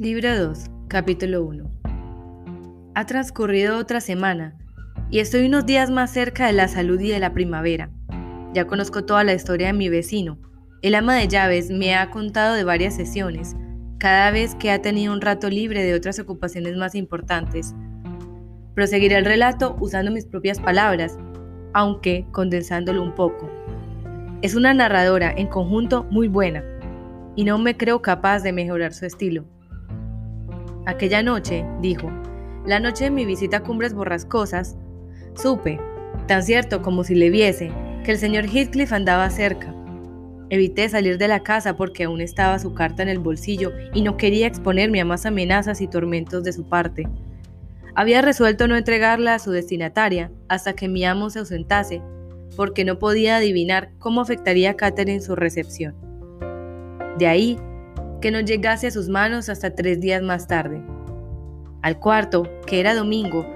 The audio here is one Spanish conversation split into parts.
Libro 2, capítulo 1. Ha transcurrido otra semana y estoy unos días más cerca de la salud y de la primavera. Ya conozco toda la historia de mi vecino. El ama de llaves me ha contado de varias sesiones, cada vez que ha tenido un rato libre de otras ocupaciones más importantes. Proseguiré el relato usando mis propias palabras, aunque condensándolo un poco. Es una narradora en conjunto muy buena, y no me creo capaz de mejorar su estilo. Aquella noche, dijo, la noche de mi visita a Cumbres Borrascosas, supe, tan cierto como si le viese, que el señor Heathcliff andaba cerca. Evité salir de la casa porque aún estaba su carta en el bolsillo y no quería exponerme a más amenazas y tormentos de su parte. Había resuelto no entregarla a su destinataria hasta que mi amo se ausentase, porque no podía adivinar cómo afectaría a Catherine su recepción. De ahí que no llegase a sus manos hasta tres días más tarde. Al cuarto, que era domingo,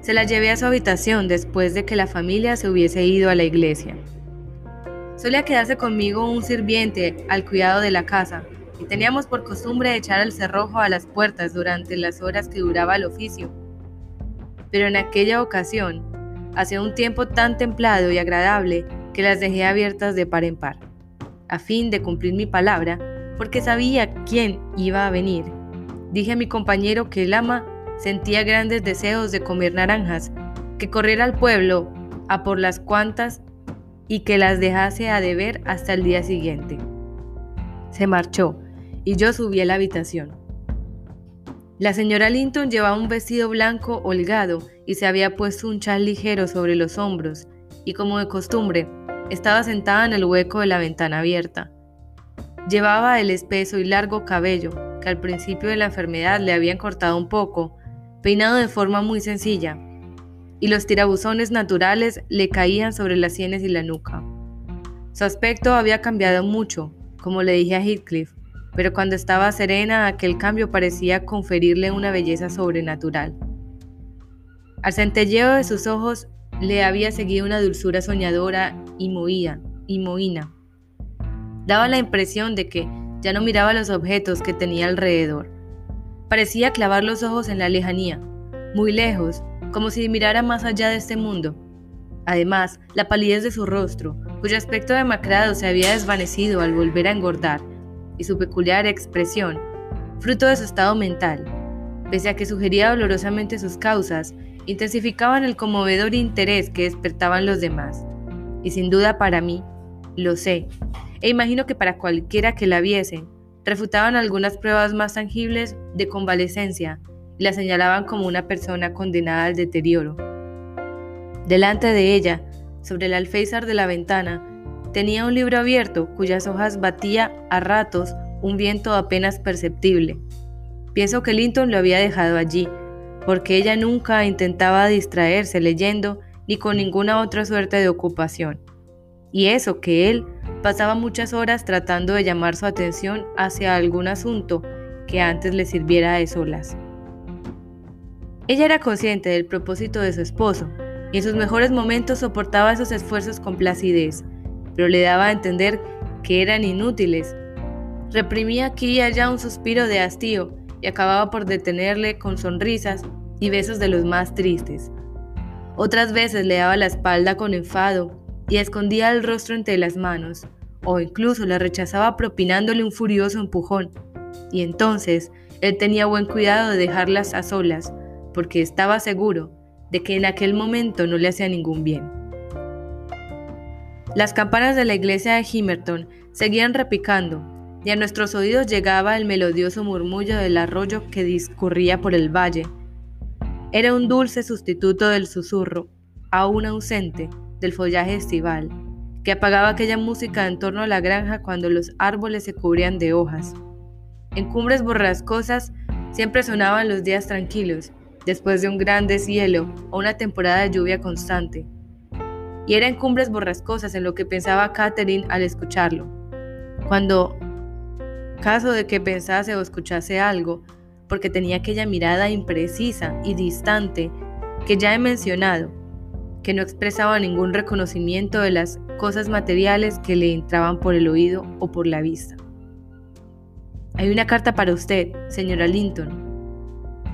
se la llevé a su habitación después de que la familia se hubiese ido a la iglesia. Solía quedarse conmigo un sirviente al cuidado de la casa, y teníamos por costumbre echar el cerrojo a las puertas durante las horas que duraba el oficio. Pero en aquella ocasión, hacía un tiempo tan templado y agradable que las dejé abiertas de par en par. A fin de cumplir mi palabra, porque sabía quién iba a venir. Dije a mi compañero que el ama sentía grandes deseos de comer naranjas, que corriera al pueblo a por las cuantas y que las dejase a deber hasta el día siguiente. Se marchó y yo subí a la habitación. La señora Linton llevaba un vestido blanco holgado y se había puesto un chal ligero sobre los hombros y como de costumbre estaba sentada en el hueco de la ventana abierta. Llevaba el espeso y largo cabello, que al principio de la enfermedad le habían cortado un poco, peinado de forma muy sencilla, y los tirabuzones naturales le caían sobre las sienes y la nuca. Su aspecto había cambiado mucho, como le dije a Heathcliff, pero cuando estaba serena aquel cambio parecía conferirle una belleza sobrenatural. Al centelleo de sus ojos le había seguido una dulzura soñadora y moía, y mohina. Daba la impresión de que ya no miraba los objetos que tenía alrededor. Parecía clavar los ojos en la lejanía, muy lejos, como si mirara más allá de este mundo. Además, la palidez de su rostro, cuyo aspecto demacrado se había desvanecido al volver a engordar, y su peculiar expresión, fruto de su estado mental, pese a que sugería dolorosamente sus causas, intensificaban el conmovedor interés que despertaban los demás. Y sin duda para mí, lo sé, e imagino que para cualquiera que la viesen, refutaban algunas pruebas más tangibles de convalecencia y la señalaban como una persona condenada al deterioro. Delante de ella, sobre el alféizar de la ventana, tenía un libro abierto cuyas hojas batía a ratos un viento apenas perceptible. Pienso que Linton lo había dejado allí, porque ella nunca intentaba distraerse leyendo ni con ninguna otra suerte de ocupación. Y eso que él pasaba muchas horas tratando de llamar su atención hacia algún asunto que antes le sirviera de solas. Ella era consciente del propósito de su esposo y en sus mejores momentos soportaba esos esfuerzos con placidez, pero le daba a entender que eran inútiles. Reprimía aquí y allá un suspiro de hastío y acababa por detenerle con sonrisas y besos de los más tristes. Otras veces le daba la espalda con enfado y escondía el rostro entre las manos, o incluso la rechazaba propinándole un furioso empujón. Y entonces él tenía buen cuidado de dejarlas a solas, porque estaba seguro de que en aquel momento no le hacía ningún bien. Las campanas de la iglesia de Himerton seguían repicando, y a nuestros oídos llegaba el melodioso murmullo del arroyo que discurría por el valle. Era un dulce sustituto del susurro, aún ausente, del follaje estival, que apagaba aquella música en torno a la granja cuando los árboles se cubrían de hojas. En cumbres borrascosas siempre sonaban los días tranquilos, después de un gran deshielo o una temporada de lluvia constante. Y era en cumbres borrascosas en lo que pensaba Catherine al escucharlo. Cuando, caso de que pensase o escuchase algo, porque tenía aquella mirada imprecisa y distante que ya he mencionado, que no expresaba ningún reconocimiento de las cosas materiales que le entraban por el oído o por la vista. Hay una carta para usted, señora Linton.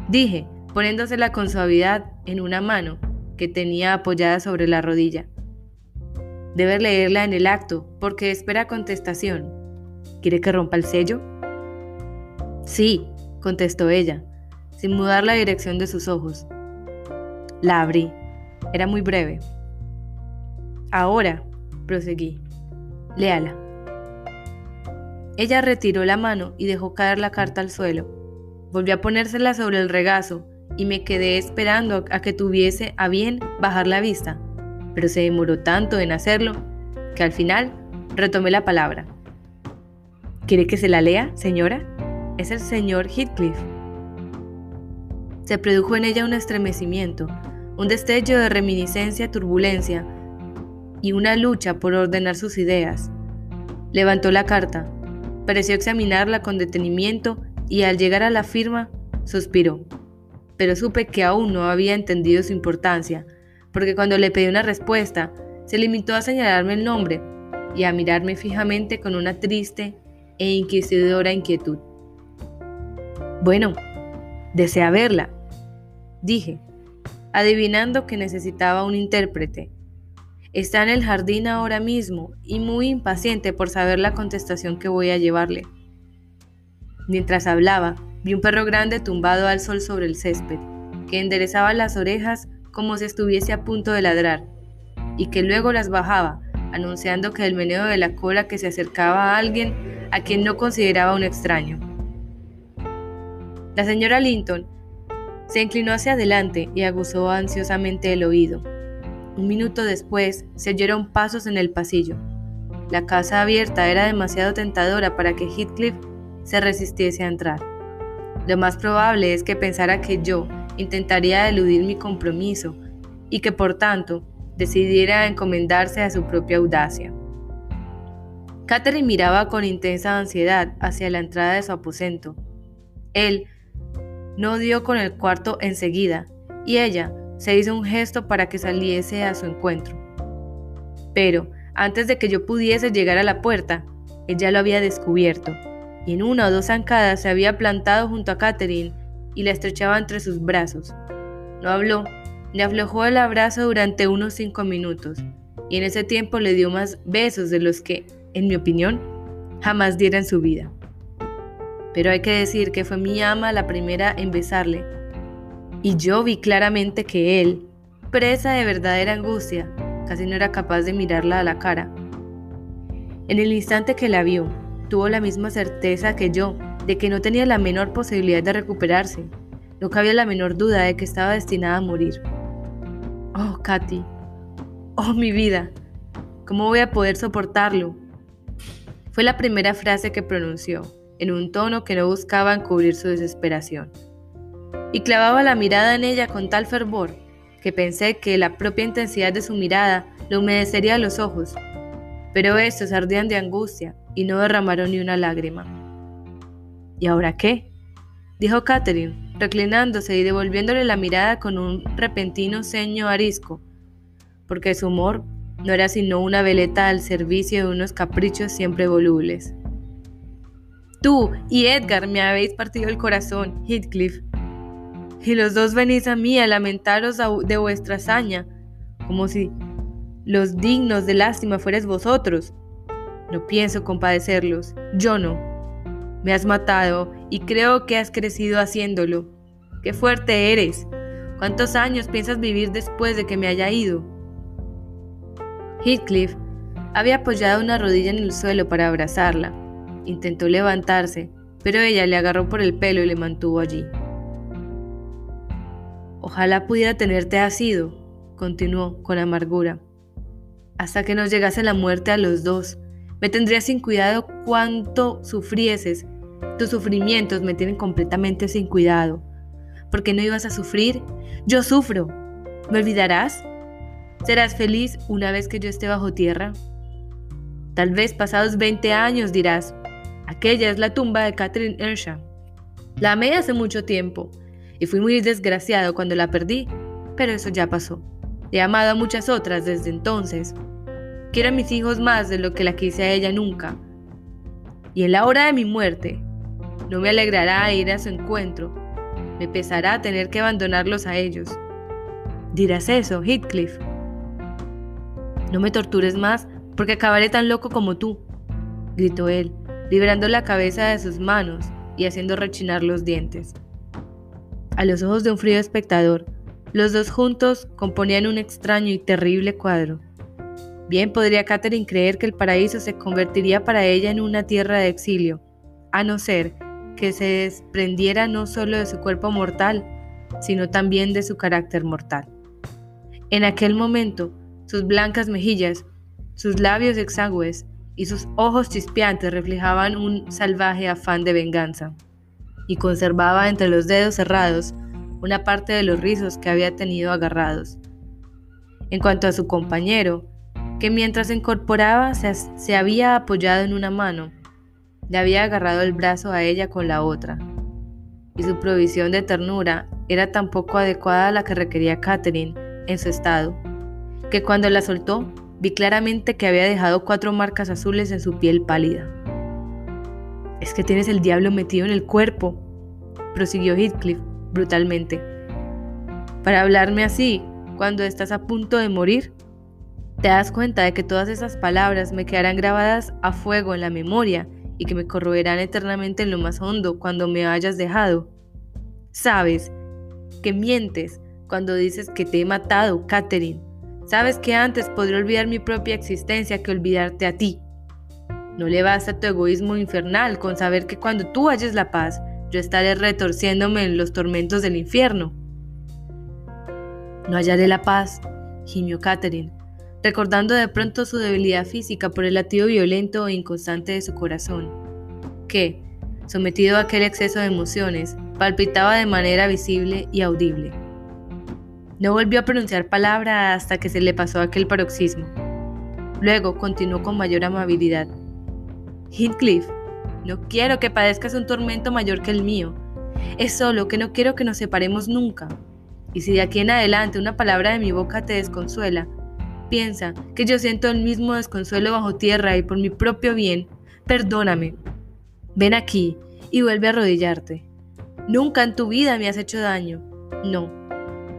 Dije, poniéndosela con suavidad en una mano que tenía apoyada sobre la rodilla. Debe leerla en el acto, porque espera contestación. ¿Quiere que rompa el sello? Sí, contestó ella, sin mudar la dirección de sus ojos. La abrí. Era muy breve. Ahora, proseguí. Léala. Ella retiró la mano y dejó caer la carta al suelo. Volvió a ponérsela sobre el regazo y me quedé esperando a que tuviese a bien bajar la vista, pero se demoró tanto en hacerlo que al final retomé la palabra. ¿Quiere que se la lea, señora? Es el señor Heathcliff. Se produjo en ella un estremecimiento, un destello de reminiscencia, turbulencia y una lucha por ordenar sus ideas. Levantó la carta, pareció examinarla con detenimiento y al llegar a la firma, suspiró. Pero supe que aún no había entendido su importancia, porque cuando le pedí una respuesta, se limitó a señalarme el nombre y a mirarme fijamente con una triste e inquisidora inquietud. Bueno, desea verla, dije, adivinando que necesitaba un intérprete. Está en el jardín ahora mismo y muy impaciente por saber la contestación que voy a llevarle. Mientras hablaba, vi un perro grande tumbado al sol sobre el césped, que enderezaba las orejas como si estuviese a punto de ladrar, y que luego las bajaba, anunciando que el meneo de la cola que se acercaba a alguien a quien no consideraba un extraño. La señora Linton se inclinó hacia adelante y aguzó ansiosamente el oído. Un minuto después se oyeron pasos en el pasillo. La casa abierta era demasiado tentadora para que Heathcliff se resistiese a entrar. Lo más probable es que pensara que yo intentaría eludir mi compromiso y que por tanto decidiera encomendarse a su propia audacia. Catherine miraba con intensa ansiedad hacia la entrada de su aposento. Él no dio con el cuarto enseguida, y ella se hizo un gesto para que saliese a su encuentro. Pero, antes de que yo pudiese llegar a la puerta, ella lo había descubierto, y en una o dos zancadas se había plantado junto a Catherine y la estrechaba entre sus brazos. No habló, le aflojó el abrazo durante unos cinco minutos, y en ese tiempo le dio más besos de los que, en mi opinión, jamás diera en su vida. Pero hay que decir que fue mi ama la primera en besarle, y yo vi claramente que él, presa de verdadera angustia, casi no era capaz de mirarla a la cara. En el instante que la vio, tuvo la misma certeza que yo de que no tenía la menor posibilidad de recuperarse. No cabía la menor duda de que estaba destinada a morir. Oh, Katy. Oh, mi vida. ¿Cómo voy a poder soportarlo? Fue la primera frase que pronunció, en un tono que no buscaba encubrir su desesperación. Y clavaba la mirada en ella con tal fervor que pensé que la propia intensidad de su mirada le humedecería los ojos. Pero estos ardían de angustia y no derramaron ni una lágrima. ¿Y ahora qué? dijo Catherine, reclinándose y devolviéndole la mirada con un repentino ceño arisco, porque su humor no era sino una veleta al servicio de unos caprichos siempre volubles. Tú y Edgar me habéis partido el corazón, Heathcliff, y los dos venís a mí a lamentaros de vuestra hazaña, como si los dignos de lástima fuerais vosotros. No pienso compadecerlos, yo no. Me has matado y creo que has crecido haciéndolo. Qué fuerte eres. ¿Cuántos años piensas vivir después de que me haya ido? Heathcliff había apoyado una rodilla en el suelo para abrazarla. Intentó levantarse, pero ella le agarró por el pelo y le mantuvo allí. Ojalá pudiera tenerte asido, continuó con amargura, hasta que nos llegase la muerte a los dos. Me tendrías sin cuidado cuánto sufrieses tus sufrimientos me tienen completamente sin cuidado. ¿Por qué no ibas a sufrir? Yo sufro. ¿Me olvidarás? ¿Serás feliz una vez que yo esté bajo tierra? Tal vez pasados 20 años dirás, aquella es la tumba de Catherine Ersha. La amé hace mucho tiempo y fui muy desgraciado cuando la perdí, pero eso ya pasó. He amado a muchas otras desde entonces. Quiero a mis hijos más de lo que la quise a ella nunca. Y en la hora de mi muerte, No me alegrará ir a su encuentro. Me pesará tener que abandonarlos a ellos. Dirás eso, Heathcliff. No me tortures más, porque acabaré tan loco como tú, gritó él, liberando la cabeza de sus manos y haciendo rechinar los dientes. A los ojos de un frío espectador, los dos juntos componían un extraño y terrible cuadro. Bien podría Catherine creer que el paraíso se convertiría para ella en una tierra de exilio, a no ser que se desprendiera no solo de su cuerpo mortal, sino también de su carácter mortal. En aquel momento, sus blancas mejillas, sus labios exangües y sus ojos chispeantes reflejaban un salvaje afán de venganza, y conservaba entre los dedos cerrados una parte de los rizos que había tenido agarrados. En cuanto a su compañero, que mientras se incorporaba se, se había apoyado en una mano, le había agarrado el brazo a ella con la otra, y su provisión de ternura era tan poco adecuada a la que requería Catherine en su estado, que cuando la soltó vi claramente que había dejado cuatro marcas azules en su piel pálida. Es que tienes el diablo metido en el cuerpo, prosiguió Heathcliff brutalmente. Para hablarme así, cuando estás a punto de morir, te das cuenta de que todas esas palabras me quedarán grabadas a fuego en la memoria y que me corroerán eternamente en lo más hondo cuando me hayas dejado. Sabes que mientes cuando dices que te he matado, Catherine. Sabes que antes podría olvidar mi propia existencia que olvidarte a ti. No le basta tu egoísmo infernal con saber que cuando tú halles la paz, yo estaré retorciéndome en los tormentos del infierno. No hallaré la paz, gimió Catherine, recordando de pronto su debilidad física por el latido violento e inconstante de su corazón, que, sometido a aquel exceso de emociones, palpitaba de manera visible y audible. No volvió a pronunciar palabra hasta que se le pasó aquel paroxismo. Luego continuó con mayor amabilidad. Heathcliff, no quiero que padezcas un tormento mayor que el mío. Es solo que no quiero que nos separemos nunca. Y si de aquí en adelante una palabra de mi boca te desconsuela, piensa que yo siento el mismo desconsuelo bajo tierra y por mi propio bien, perdóname. Ven aquí y vuelve a arrodillarte. Nunca en tu vida me has hecho daño. No.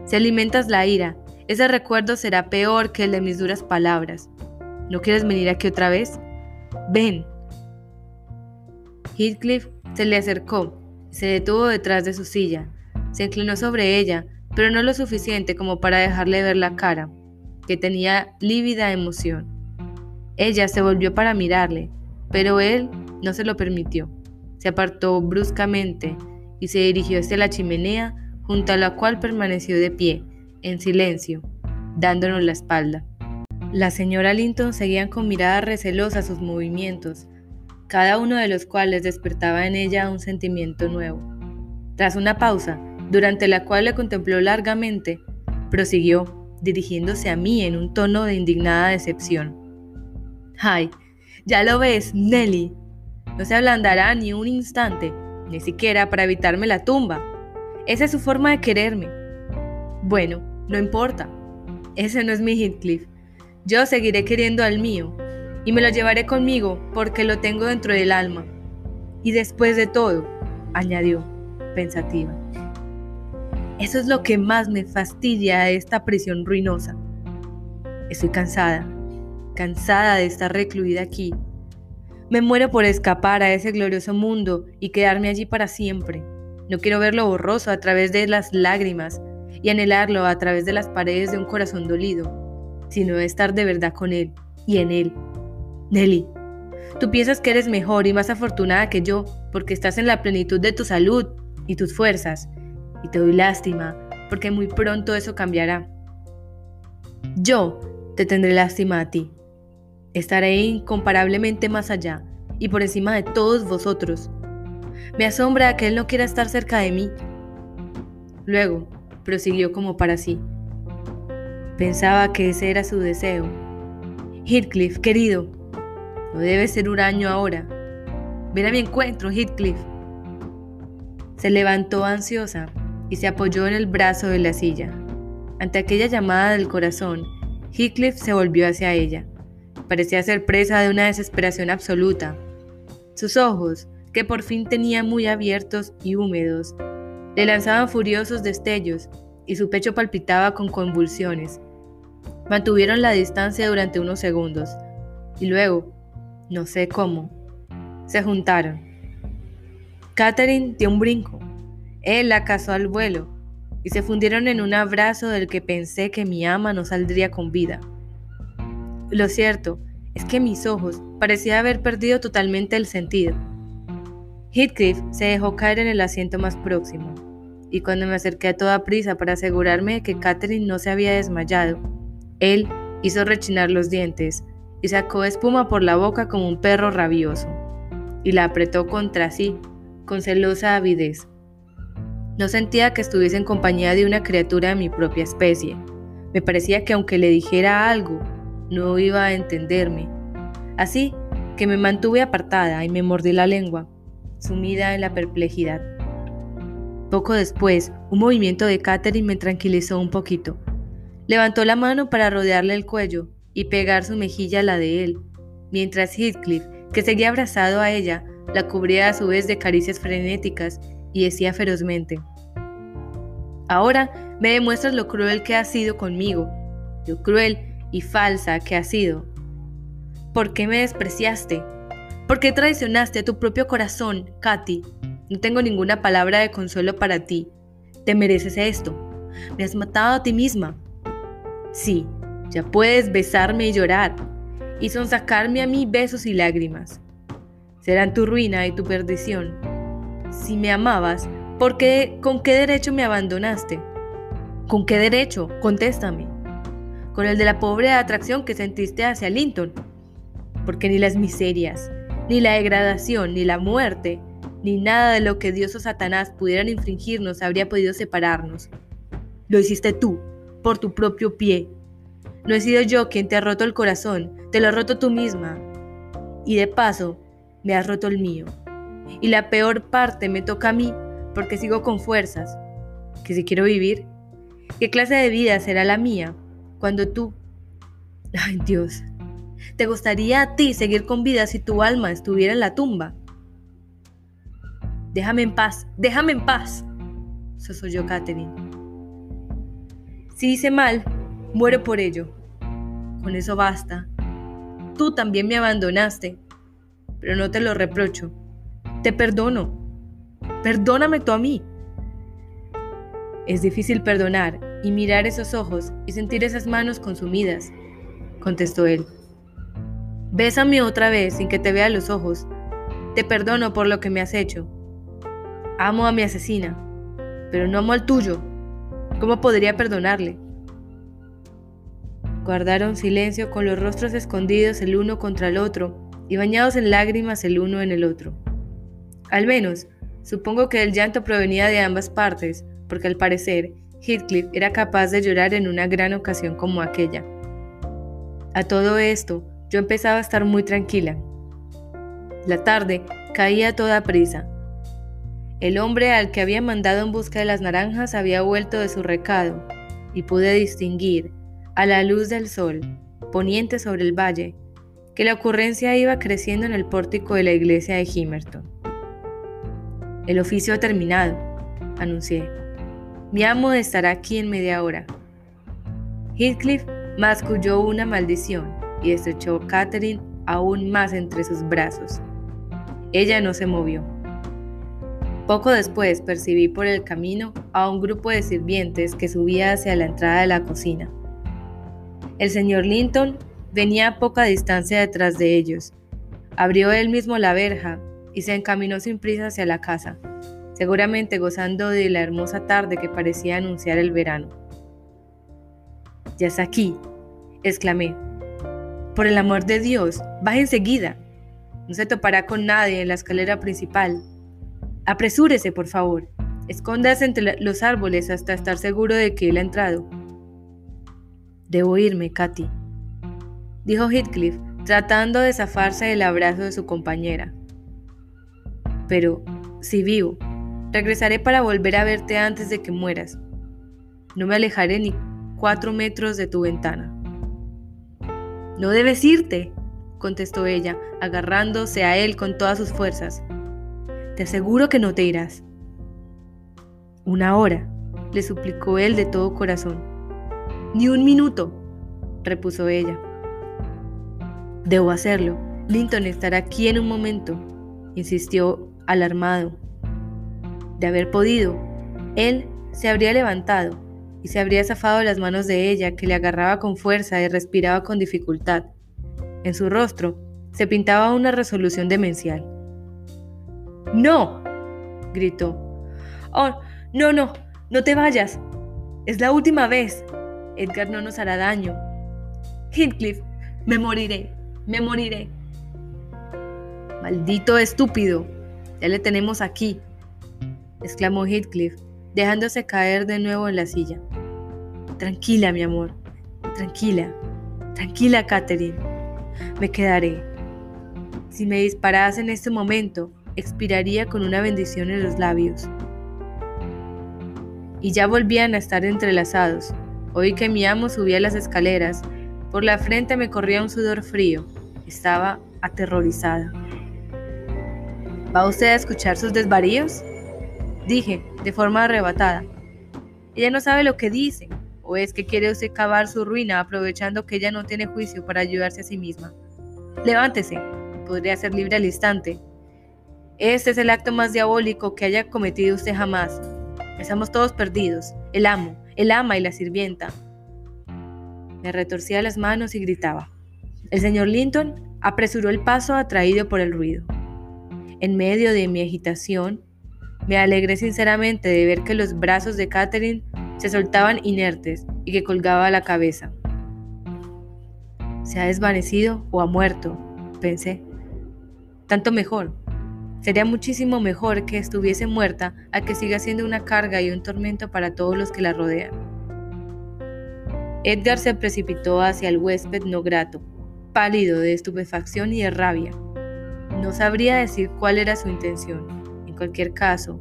Si alimentas la ira, ese recuerdo será peor que el de mis duras palabras. ¿No quieres venir aquí otra vez? Ven, Heathcliff se le acercó, se detuvo detrás de su silla, se inclinó sobre ella, pero no lo suficiente como para dejarle ver la cara, que tenía lívida emoción. Ella se volvió para mirarle, pero él no se lo permitió. Se apartó bruscamente y se dirigió hacia la chimenea, junto a la cual permaneció de pie, en silencio, dándonos la espalda. La señora Linton seguía con mirada recelosa sus movimientos, cada uno de los cuales despertaba en ella un sentimiento nuevo. Tras una pausa, durante la cual le contempló largamente, prosiguió, dirigiéndose a mí en un tono de indignada decepción. ¡Ay! Ya lo ves, Nelly. No se ablandará ni un instante, ni siquiera para evitarme la tumba. Esa es su forma de quererme. Bueno, no importa. Ese no es mi Heathcliff. Yo seguiré queriendo al mío, y me lo llevaré conmigo porque lo tengo dentro del alma. Y después de todo, añadió, pensativa, eso es lo que más me fastidia de esta prisión ruinosa. Estoy cansada, cansada de estar recluida aquí. Me muero por escapar a ese glorioso mundo y quedarme allí para siempre. No quiero verlo borroso a través de las lágrimas y anhelarlo a través de las paredes de un corazón dolido, sino estar de verdad con él y en él Nelly, tú piensas que eres mejor y más afortunada que yo porque estás en la plenitud de tu salud y tus fuerzas. Y te doy lástima porque muy pronto eso cambiará. Yo te tendré lástima a ti. Estaré incomparablemente más allá y por encima de todos vosotros. Me asombra que él no quiera estar cerca de mí. Luego, prosiguió como para sí. Pensaba que ese era su deseo. Heathcliff, querido, no debe ser huraño ahora. Ven a mi encuentro, Heathcliff. Se levantó ansiosa y se apoyó en el brazo de la silla. Ante aquella llamada del corazón, Heathcliff se volvió hacia ella. Parecía ser presa de una desesperación absoluta. Sus ojos, que por fin tenía muy abiertos y húmedos. Le lanzaban furiosos destellos y su pecho palpitaba con convulsiones. Mantuvieron la distancia durante unos segundos y luego, no sé cómo, se juntaron. Catherine dio un brinco. Él la cazó al vuelo y se fundieron en un abrazo del que pensé que mi ama no saldría con vida. Lo cierto es que mis ojos parecían haber perdido totalmente el sentido. Heathcliff se dejó caer en el asiento más próximo, y cuando me acerqué a toda prisa para asegurarme de que Catherine no se había desmayado, él hizo rechinar los dientes y sacó espuma por la boca como un perro rabioso, y la apretó contra sí con celosa avidez. No sentía que estuviese en compañía de una criatura de mi propia especie. Me parecía que aunque le dijera algo, no iba a entenderme. Así que me mantuve apartada y me mordí la lengua, sumida en la perplejidad. Poco después, un movimiento de Catherine me tranquilizó un poquito. Levantó la mano para rodearle el cuello y pegar su mejilla a la de él, mientras Heathcliff, que seguía abrazado a ella, la cubría a su vez de caricias frenéticas y decía ferozmente, Ahora me demuestras lo cruel que has sido conmigo, lo cruel y falsa que has sido. ¿Por qué me despreciaste? ¿Por qué traicionaste a tu propio corazón, Katy? No tengo ninguna palabra de consuelo para ti. Te mereces esto. Me has matado a ti misma. Sí, ya puedes besarme y llorar, y sonsacarme a mí besos y lágrimas. Serán tu ruina y tu perdición. Si me amabas, ¿por qué, con qué derecho me abandonaste? ¿Con qué derecho? Contéstame. Con el de la pobre atracción que sentiste hacia Linton. Porque ni las miserias, ni la degradación, ni la muerte, ni nada de lo que Dios o Satanás pudieran infringirnos habría podido separarnos. Lo hiciste tú, por tu propio pie. No he sido yo quien te ha roto el corazón, te lo has roto tú misma. Y de paso, me has roto el mío. Y la peor parte me toca a mí, porque sigo con fuerzas. Que si quiero vivir, ¿qué clase de vida será la mía cuando tú... Ay Dios, ¿te gustaría a ti seguir con vida si tu alma estuviera en la tumba? Déjame en paz, déjame en paz, sosoyó Catherine. Si hice mal, muero por ello. Con eso basta. Tú también me abandonaste, pero no te lo reprocho. Te perdono. Perdóname tú a mí. Es difícil perdonar y mirar esos ojos y sentir esas manos consumidas, contestó él. Bésame otra vez sin que te vea los ojos. Te perdono por lo que me has hecho. Amo a mi asesina, pero no amo al tuyo. ¿Cómo podría perdonarle? Guardaron silencio con los rostros escondidos el uno contra el otro y bañados en lágrimas el uno en el otro. Al menos, supongo que el llanto provenía de ambas partes, porque al parecer Heathcliff era capaz de llorar en una gran ocasión como aquella. A todo esto, yo empezaba a estar muy tranquila. La tarde caía toda prisa, el hombre al que había mandado en busca de las naranjas había vuelto de su recado, y pude distinguir, a la luz del sol, poniente sobre el valle, que la ocurrencia iba creciendo en el pórtico de la iglesia de Himerton. El oficio ha terminado, anuncié. Mi amo estará aquí en media hora. Heathcliff masculló una maldición y estrechó a Catherine aún más entre sus brazos. Ella no se movió. Poco después percibí por el camino a un grupo de sirvientes que subía hacia la entrada de la cocina. El señor Linton venía a poca distancia detrás de ellos. Abrió él mismo la verja y se encaminó sin prisa hacia la casa, seguramente gozando de la hermosa tarde que parecía anunciar el verano. Ya está aquí, exclamé. Por el amor de Dios, baje enseguida. No se topará con nadie en la escalera principal. Apresúrese, por favor. Escóndase entre los árboles hasta estar seguro de que él ha entrado. Debo irme, Katy, dijo Heathcliff, tratando de zafarse del abrazo de su compañera. Pero, si vivo, regresaré para volver a verte antes de que mueras. No me alejaré ni cuatro metros de tu ventana. No debes irte, contestó ella, agarrándose a él con todas sus fuerzas. Te aseguro que no te irás. Una hora, le suplicó él de todo corazón. Ni un minuto, repuso ella. Debo hacerlo. Linton estará aquí en un momento, insistió alarmado. De haber podido, él se habría levantado y se habría zafado las manos de ella, que le agarraba con fuerza y respiraba con dificultad. En su rostro se pintaba una resolución demencial. ¡No! gritó. ¡Oh, no, no! ¡No te vayas! Es la última vez. Edgar no nos hará daño. Heathcliff, me moriré, me moriré. Maldito estúpido, ya le tenemos aquí, exclamó Heathcliff, dejándose caer de nuevo en la silla. Tranquila, mi amor, tranquila, tranquila, Catherine. Me quedaré. Si me disparas en este momento, expiraría con una bendición en los labios. Y ya volvían a estar entrelazados. Oí que mi amo subía las escaleras. Por la frente me corría un sudor frío. Estaba aterrorizada. ¿Va usted a escuchar sus desvaríos? Dije, de forma arrebatada. Ella no sabe lo que dice, o es que quiere usted cavar su ruina aprovechando que ella no tiene juicio para ayudarse a sí misma. Levántese, podría ser libre al instante. Este es el acto más diabólico que haya cometido usted jamás. Estamos todos perdidos, el amo, el ama y la sirvienta. Me retorcía las manos y gritaba. El señor Linton apresuró el paso atraído por el ruido. En medio de mi agitación, me alegré sinceramente de ver que los brazos de Catherine se soltaban inertes y que colgaba la cabeza. Se ha desvanecido o ha muerto, pensé. Tanto mejor. Sería muchísimo mejor que estuviese muerta a que siga siendo una carga y un tormento para todos los que la rodean. Edgar se precipitó hacia el huésped no grato, pálido de estupefacción y de rabia. No sabría decir cuál era su intención. En cualquier caso,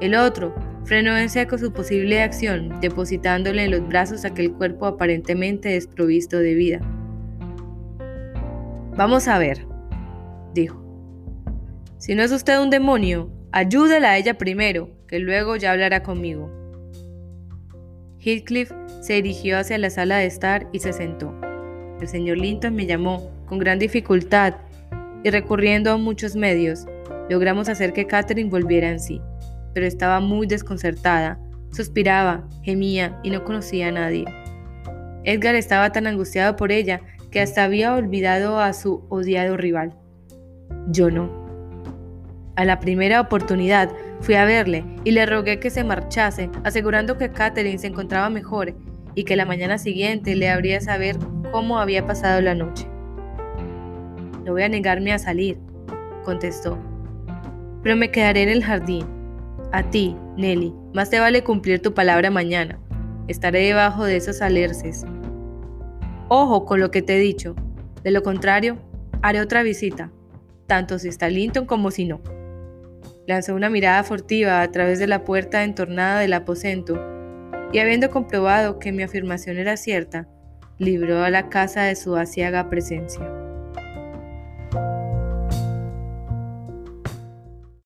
el otro frenó en seco su posible acción, depositándole en los brazos aquel cuerpo aparentemente desprovisto de vida. Vamos a ver, dijo. Si no es usted un demonio, ayúdela a ella primero, que luego ya hablará conmigo. Heathcliff se dirigió hacia la sala de estar y se sentó. El señor Linton me llamó con gran dificultad y recurriendo a muchos medios, logramos hacer que Catherine volviera en sí, pero estaba muy desconcertada, suspiraba, gemía y no conocía a nadie. Edgar estaba tan angustiado por ella que hasta había olvidado a su odiado rival. Yo no. A la primera oportunidad fui a verle y le rogué que se marchase, asegurando que Catherine se encontraba mejor y que la mañana siguiente le habría saber cómo había pasado la noche. No voy a negarme a salir, contestó. Pero me quedaré en el jardín. A ti, Nelly, más te vale cumplir tu palabra mañana. Estaré debajo de esos alerces. Ojo con lo que te he dicho. De lo contrario, haré otra visita, tanto si está Linton como si no. Lanzó una mirada furtiva a través de la puerta entornada del aposento y habiendo comprobado que mi afirmación era cierta, libró a la casa de su asiaga presencia.